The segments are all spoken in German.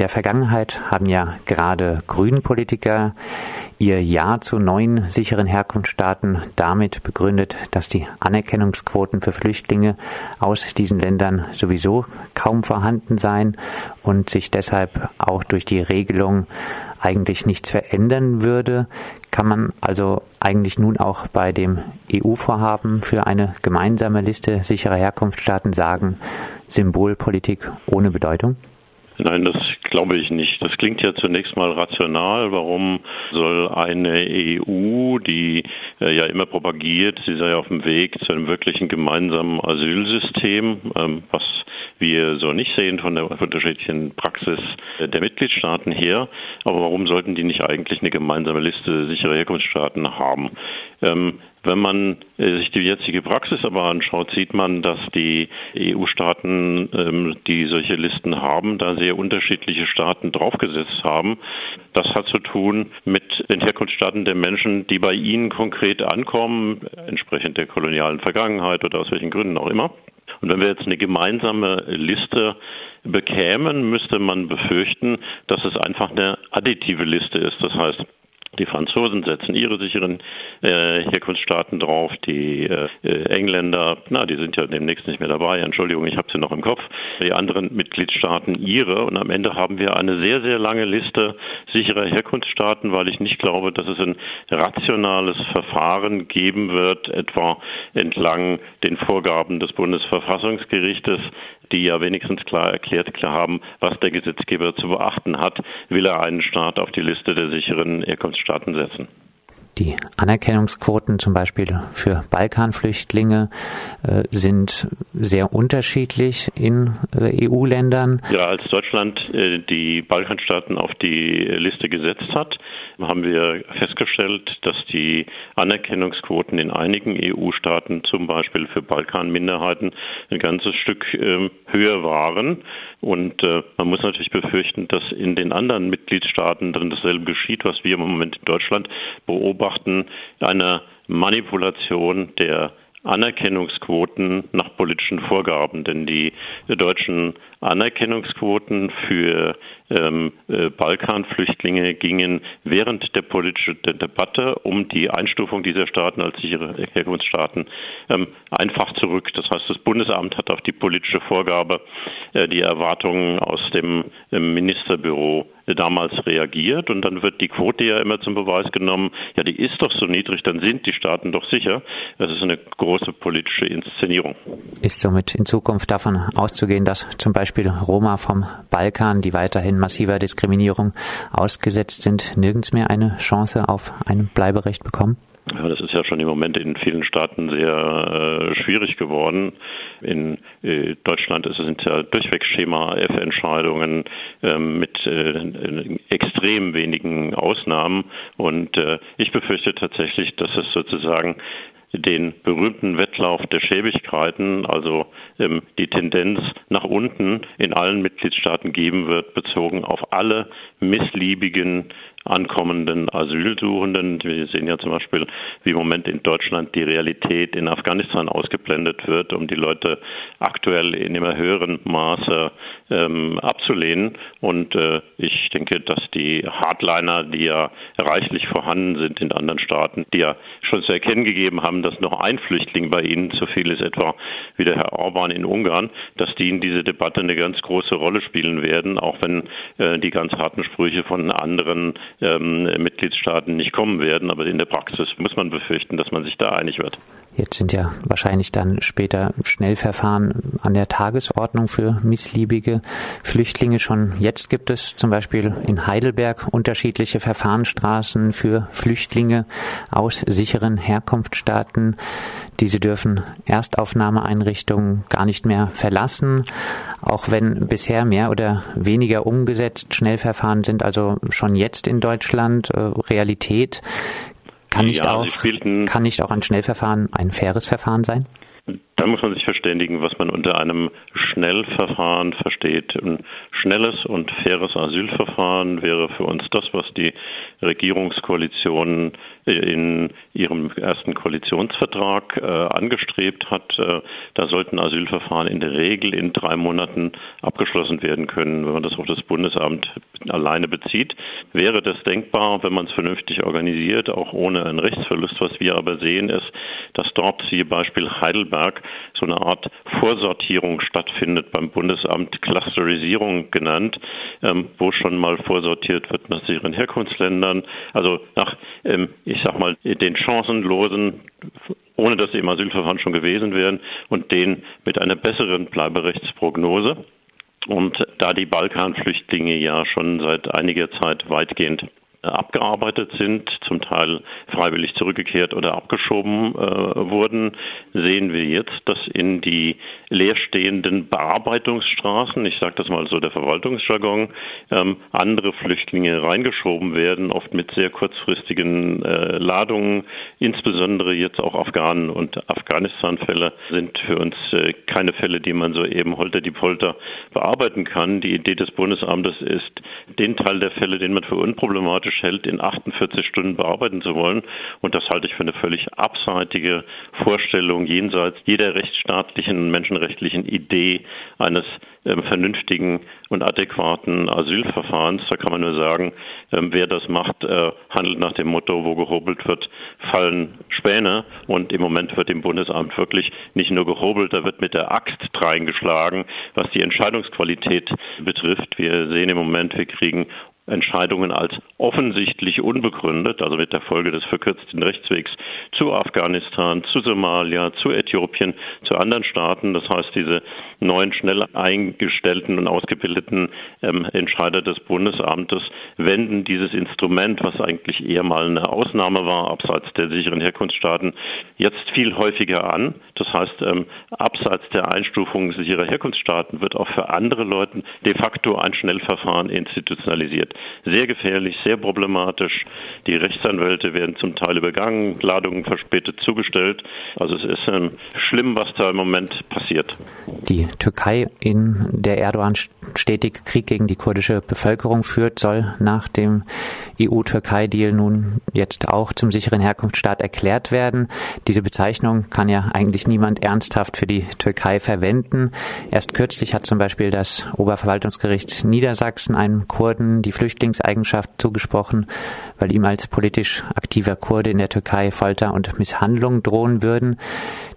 der Vergangenheit haben ja gerade Grünen-Politiker ihr Ja zu neuen sicheren Herkunftsstaaten damit begründet, dass die Anerkennungsquoten für Flüchtlinge aus diesen Ländern sowieso kaum vorhanden seien und sich deshalb auch durch die Regelung eigentlich nichts verändern würde, kann man also eigentlich nun auch bei dem EU-Vorhaben für eine gemeinsame Liste sicherer Herkunftsstaaten sagen, Symbolpolitik ohne Bedeutung? Nein, das glaube ich nicht. Das klingt ja zunächst mal rational. Warum soll eine EU, die äh, ja immer propagiert, sie sei auf dem Weg zu einem wirklichen gemeinsamen Asylsystem, ähm, was wir so nicht sehen von der unterschiedlichen Praxis der Mitgliedstaaten her. Aber warum sollten die nicht eigentlich eine gemeinsame Liste sicherer Herkunftsstaaten haben? Ähm, wenn man äh, sich die jetzige Praxis aber anschaut, sieht man, dass die EU-Staaten, ähm, die solche Listen haben, da sehr unterschiedliche Staaten draufgesetzt haben. Das hat zu tun mit den Herkunftsstaaten der Menschen, die bei ihnen konkret ankommen, entsprechend der kolonialen Vergangenheit oder aus welchen Gründen auch immer. Und wenn wir jetzt eine gemeinsame Liste bekämen, müsste man befürchten, dass es einfach eine additive Liste ist. Das heißt, die Franzosen setzen ihre sicheren äh, Herkunftsstaaten drauf. Die äh, Engländer, na, die sind ja demnächst nicht mehr dabei. Entschuldigung, ich habe sie noch im Kopf. Die anderen Mitgliedstaaten ihre. Und am Ende haben wir eine sehr, sehr lange Liste sicherer Herkunftsstaaten, weil ich nicht glaube, dass es ein rationales Verfahren geben wird, etwa entlang den Vorgaben des Bundesverfassungsgerichtes, die ja wenigstens klar erklärt klar haben, was der Gesetzgeber zu beachten hat, will er einen Staat auf die Liste der sicheren Herkunftsstaaten setzen. Die Anerkennungsquoten zum Beispiel für Balkanflüchtlinge äh, sind sehr unterschiedlich in äh, EU-Ländern. Ja, als Deutschland äh, die Balkanstaaten auf die Liste gesetzt hat, haben wir festgestellt, dass die Anerkennungsquoten in einigen EU-Staaten, zum Beispiel für Balkanminderheiten, ein ganzes Stück ähm, höher waren. Und äh, man muss natürlich befürchten, dass in den anderen Mitgliedstaaten dann dasselbe geschieht, was wir im Moment in Deutschland beobachten, eine Manipulation der Anerkennungsquoten nach politischen Vorgaben, denn die deutschen Anerkennungsquoten für ähm, äh, Balkanflüchtlinge gingen während der politischen Debatte um die Einstufung dieser Staaten als sichere Herkunftsstaaten ähm, einfach zurück. Das heißt, das Bundesamt hat auf die politische Vorgabe äh, die Erwartungen aus dem äh, Ministerbüro damals reagiert und dann wird die Quote ja immer zum Beweis genommen, ja, die ist doch so niedrig, dann sind die Staaten doch sicher. Das ist eine große politische Inszenierung. Ist somit in Zukunft davon auszugehen, dass zum Beispiel Roma vom Balkan, die weiterhin massiver Diskriminierung ausgesetzt sind, nirgends mehr eine Chance auf ein Bleiberecht bekommen? Ja, das ist ja schon im Moment in vielen Staaten sehr äh, schwierig geworden. In äh, Deutschland ist es sind ja durchweg Schema F-Entscheidungen ähm, mit äh, extrem wenigen Ausnahmen. Und äh, ich befürchte tatsächlich, dass es sozusagen den berühmten Wettlauf der Schäbigkeiten, also ähm, die Tendenz nach unten in allen Mitgliedstaaten geben wird, bezogen auf alle missliebigen ankommenden Asylsuchenden. Wir sehen ja zum Beispiel, wie im Moment in Deutschland die Realität in Afghanistan ausgeblendet wird, um die Leute aktuell in immer höherem Maße ähm, abzulehnen. Und äh, ich denke, dass die Hardliner, die ja reichlich vorhanden sind in anderen Staaten, die ja schon zu erkennen gegeben haben, dass noch ein Flüchtling bei ihnen zu viel ist, etwa wie der Herr Orban in Ungarn, dass die in diese Debatte eine ganz große Rolle spielen werden, auch wenn äh, die ganz harten Sprüche von anderen ähm, Mitgliedstaaten nicht kommen werden. Aber in der Praxis muss man befürchten, dass man sich da einig wird. Jetzt sind ja wahrscheinlich dann später Schnellverfahren an der Tagesordnung für missliebige Flüchtlinge. Schon jetzt gibt es zum Beispiel in Heidelberg unterschiedliche Verfahrensstraßen für Flüchtlinge aus sicheren Herkunftsstaaten. Diese dürfen Erstaufnahmeeinrichtungen gar nicht mehr verlassen, auch wenn bisher mehr oder weniger umgesetzt Schnellverfahren sind, also schon jetzt in Deutschland äh, Realität. Kann nicht, ja, auch, kann nicht auch ein Schnellverfahren ein faires Verfahren sein? Da muss man sich verständigen, was man unter einem Schnellverfahren versteht. Ein schnelles und faires Asylverfahren wäre für uns das, was die Regierungskoalition in ihrem ersten Koalitionsvertrag äh, angestrebt hat. Äh, da sollten Asylverfahren in der Regel in drei Monaten abgeschlossen werden können. Wenn man das auf das Bundesamt alleine bezieht, wäre das denkbar, wenn man es vernünftig organisiert, auch ohne einen Rechtsverlust. Was wir aber sehen, ist, dass dort, siehe Beispiel Heidelberg, so eine Art Vorsortierung stattfindet beim Bundesamt, Clusterisierung genannt, ähm, wo schon mal vorsortiert wird nach sicheren Herkunftsländern, also nach, ähm, ich sag mal, den chancenlosen ohne dass sie im Asylverfahren schon gewesen wären und den mit einer besseren Bleiberechtsprognose. Und da die Balkanflüchtlinge ja schon seit einiger Zeit weitgehend abgearbeitet sind, zum Teil freiwillig zurückgekehrt oder abgeschoben äh, wurden, sehen wir jetzt, dass in die leerstehenden Bearbeitungsstraßen, ich sage das mal so der Verwaltungsjargon, ähm, andere Flüchtlinge reingeschoben werden, oft mit sehr kurzfristigen äh, Ladungen. Insbesondere jetzt auch Afghanen und Afghanistan-Fälle sind für uns äh, keine Fälle, die man so eben holter die Polter bearbeiten kann. Die Idee des Bundesamtes ist, den Teil der Fälle, den man für unproblematisch praktisch hält, in 48 Stunden bearbeiten zu wollen. Und das halte ich für eine völlig abseitige Vorstellung jenseits jeder rechtsstaatlichen, menschenrechtlichen Idee eines ähm, vernünftigen und adäquaten Asylverfahrens. Da kann man nur sagen, ähm, wer das macht, äh, handelt nach dem Motto, wo gehobelt wird, fallen Späne. Und im Moment wird im Bundesamt wirklich nicht nur gehobelt, da wird mit der Axt reingeschlagen, was die Entscheidungsqualität betrifft. Wir sehen im Moment, wir kriegen Entscheidungen als offensichtlich unbegründet, also mit der Folge des verkürzten Rechtswegs zu Afghanistan, zu Somalia, zu Äthiopien, zu anderen Staaten. Das heißt, diese neuen schnell eingestellten und ausgebildeten ähm, Entscheider des Bundesamtes wenden dieses Instrument, was eigentlich eher mal eine Ausnahme war, abseits der sicheren Herkunftsstaaten, jetzt viel häufiger an. Das heißt, ähm, abseits der Einstufung sicherer Herkunftsstaaten wird auch für andere Leute de facto ein Schnellverfahren institutionalisiert sehr gefährlich, sehr problematisch. Die Rechtsanwälte werden zum Teil übergangen, Ladungen verspätet zugestellt. Also es ist ähm, schlimm, was da im Moment passiert. Die Türkei, in der Erdogan stetig Krieg gegen die kurdische Bevölkerung führt, soll nach dem EU-Türkei-Deal nun jetzt auch zum sicheren Herkunftsstaat erklärt werden. Diese Bezeichnung kann ja eigentlich niemand ernsthaft für die Türkei verwenden. Erst kürzlich hat zum Beispiel das Oberverwaltungsgericht Niedersachsen einem Kurden die Flüchtlingseigenschaft zugesprochen, weil ihm als politisch aktiver Kurde in der Türkei Folter und Misshandlung drohen würden.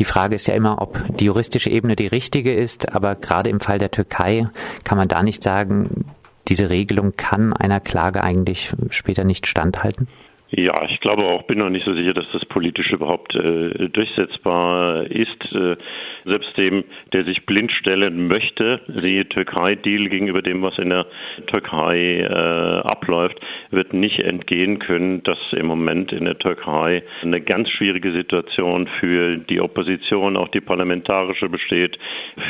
Die Frage ist ja immer, ob die juristische Ebene die richtige ist, aber gerade im Fall der Türkei kann man da nicht sagen, diese Regelung kann einer Klage eigentlich später nicht standhalten? Ja, ich glaube auch, bin noch nicht so sicher, dass das politisch überhaupt äh, durchsetzbar ist. Äh, selbst dem, der sich blind stellen möchte, siehe Türkei-Deal gegenüber dem, was in der Türkei äh, abläuft, wird nicht entgehen können, dass im Moment in der Türkei eine ganz schwierige Situation für die Opposition, auch die parlamentarische besteht,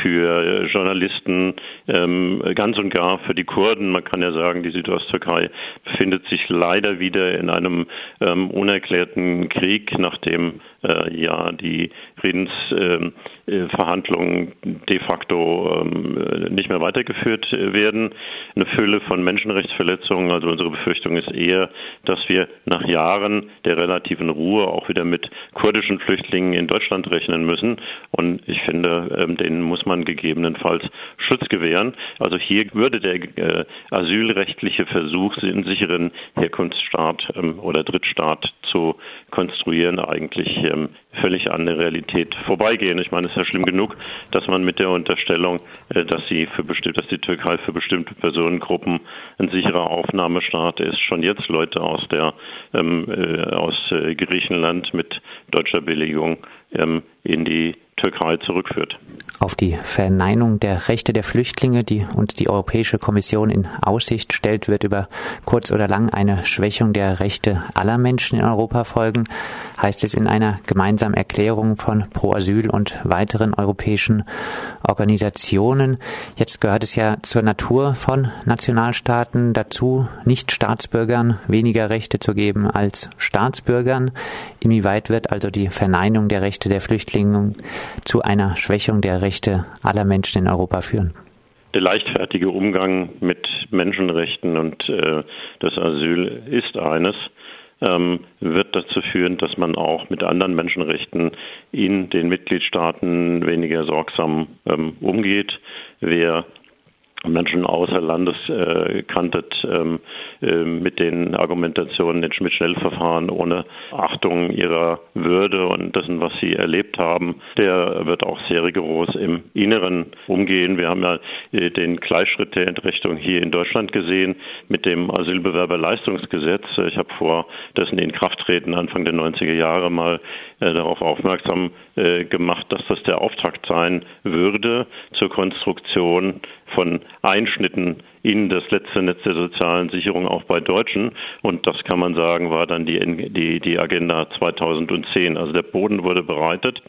für Journalisten, ähm, ganz und gar für die Kurden. Man kann ja sagen, die Südosttürkei befindet sich leider wieder in einem ähm, unerklärten Krieg, nachdem äh, ja die Friedensverhandlungen äh, de facto ähm, nicht mehr weitergeführt werden. Eine Fülle von Menschenrechtsverletzungen. Also unsere Befürchtung ist eher, dass wir nach Jahren der relativen Ruhe auch wieder mit kurdischen Flüchtlingen in Deutschland rechnen müssen. Und ich finde, ähm, denen muss man gegebenenfalls Schutz gewähren. Also hier würde der äh, asylrechtliche Versuch, einen sicheren Herkunftsstaat ähm, oder Drittstaat zu konstruieren, eigentlich völlig an der Realität vorbeigehen. Ich meine, es ist ja schlimm genug, dass man mit der Unterstellung, äh, dass sie für bestimmt, dass die Türkei für bestimmte Personengruppen ein sicherer Aufnahmestaat ist, schon jetzt Leute aus der ähm, äh, aus äh, Griechenland mit deutscher Billigung ähm, in die Türkei zurückführt. Auf die Verneinung der Rechte der Flüchtlinge, die uns die Europäische Kommission in Aussicht stellt, wird über kurz oder lang eine Schwächung der Rechte aller Menschen in Europa folgen, heißt es in einer gemeinsamen Erklärung von Pro Asyl und weiteren europäischen Organisationen. Jetzt gehört es ja zur Natur von Nationalstaaten dazu, nicht Staatsbürgern weniger Rechte zu geben als Staatsbürgern. Inwieweit wird also die Verneinung der Rechte der Flüchtlinge zu einer Schwächung der Rechte aller Menschen in Europa führen? Der leichtfertige Umgang mit Menschenrechten und äh, das Asyl ist eines ähm, wird dazu führen, dass man auch mit anderen Menschenrechten in den Mitgliedstaaten weniger sorgsam ähm, umgeht. Wer Menschen außer Landes äh, kanntet ähm, äh, mit den Argumentationen in Schmidt-Schnellverfahren ohne Achtung ihrer Würde und dessen, was sie erlebt haben, der wird auch sehr rigoros im Inneren umgehen. Wir haben ja äh, den Gleichschritt der Entrechtung hier in Deutschland gesehen mit dem Asylbewerberleistungsgesetz. Ich habe vor dessen Inkrafttreten Anfang der 90er Jahre mal äh, darauf aufmerksam äh, gemacht, dass das der Auftakt sein würde zur Konstruktion von Einschnitten in das letzte Netz der sozialen Sicherung auch bei Deutschen. Und das kann man sagen, war dann die, die, die Agenda 2010. Also der Boden wurde bereitet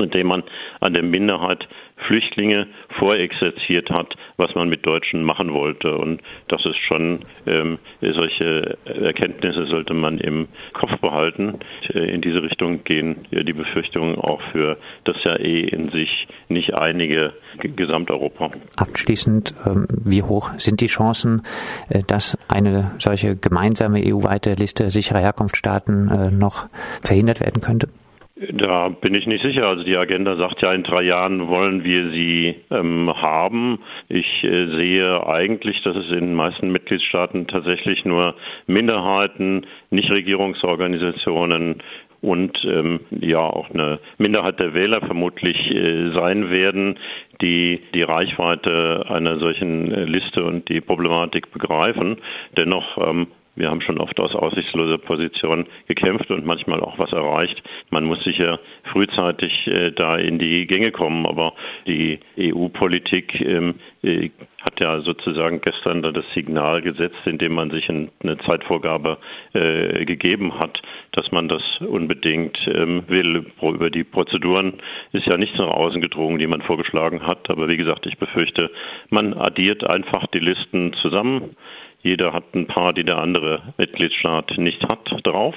indem man an der Minderheit Flüchtlinge vorexerziert hat, was man mit Deutschen machen wollte. Und das ist schon, ähm, solche Erkenntnisse sollte man im Kopf behalten. Äh, in diese Richtung gehen die Befürchtungen auch für das ja eh in sich nicht einige Gesamteuropa. Abschließend, ähm, wie hoch sind die Chancen, äh, dass eine solche gemeinsame EU-weite Liste sicherer Herkunftsstaaten äh, noch verhindert werden könnte? Da bin ich nicht sicher. Also die Agenda sagt ja, in drei Jahren wollen wir sie ähm, haben. Ich äh, sehe eigentlich, dass es in den meisten Mitgliedstaaten tatsächlich nur Minderheiten, Nichtregierungsorganisationen und ähm, ja auch eine Minderheit der Wähler vermutlich äh, sein werden, die die Reichweite einer solchen äh, Liste und die Problematik begreifen. Dennoch ähm, wir haben schon oft aus aussichtsloser Position gekämpft und manchmal auch was erreicht. Man muss sicher frühzeitig äh, da in die Gänge kommen, aber die EU-Politik ähm, äh, hat ja sozusagen gestern da das Signal gesetzt, indem man sich ein, eine Zeitvorgabe äh, gegeben hat, dass man das unbedingt ähm, will. Über die Prozeduren ist ja nichts nach außen gedrungen, die man vorgeschlagen hat. Aber wie gesagt, ich befürchte, man addiert einfach die Listen zusammen jeder hat ein paar, die der andere Mitgliedstaat nicht hat, drauf.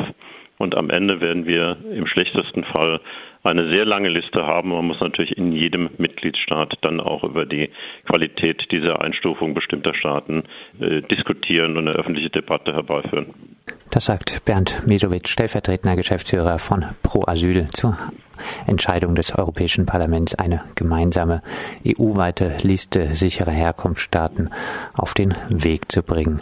Und am Ende werden wir im schlechtesten Fall eine sehr lange Liste haben. Man muss natürlich in jedem Mitgliedstaat dann auch über die Qualität dieser Einstufung bestimmter Staaten äh, diskutieren und eine öffentliche Debatte herbeiführen. Das sagt Bernd Mesowitsch, stellvertretender Geschäftsführer von Pro Asyl zur Entscheidung des Europäischen Parlaments, eine gemeinsame EU-weite Liste sicherer Herkunftsstaaten auf den Weg zu bringen.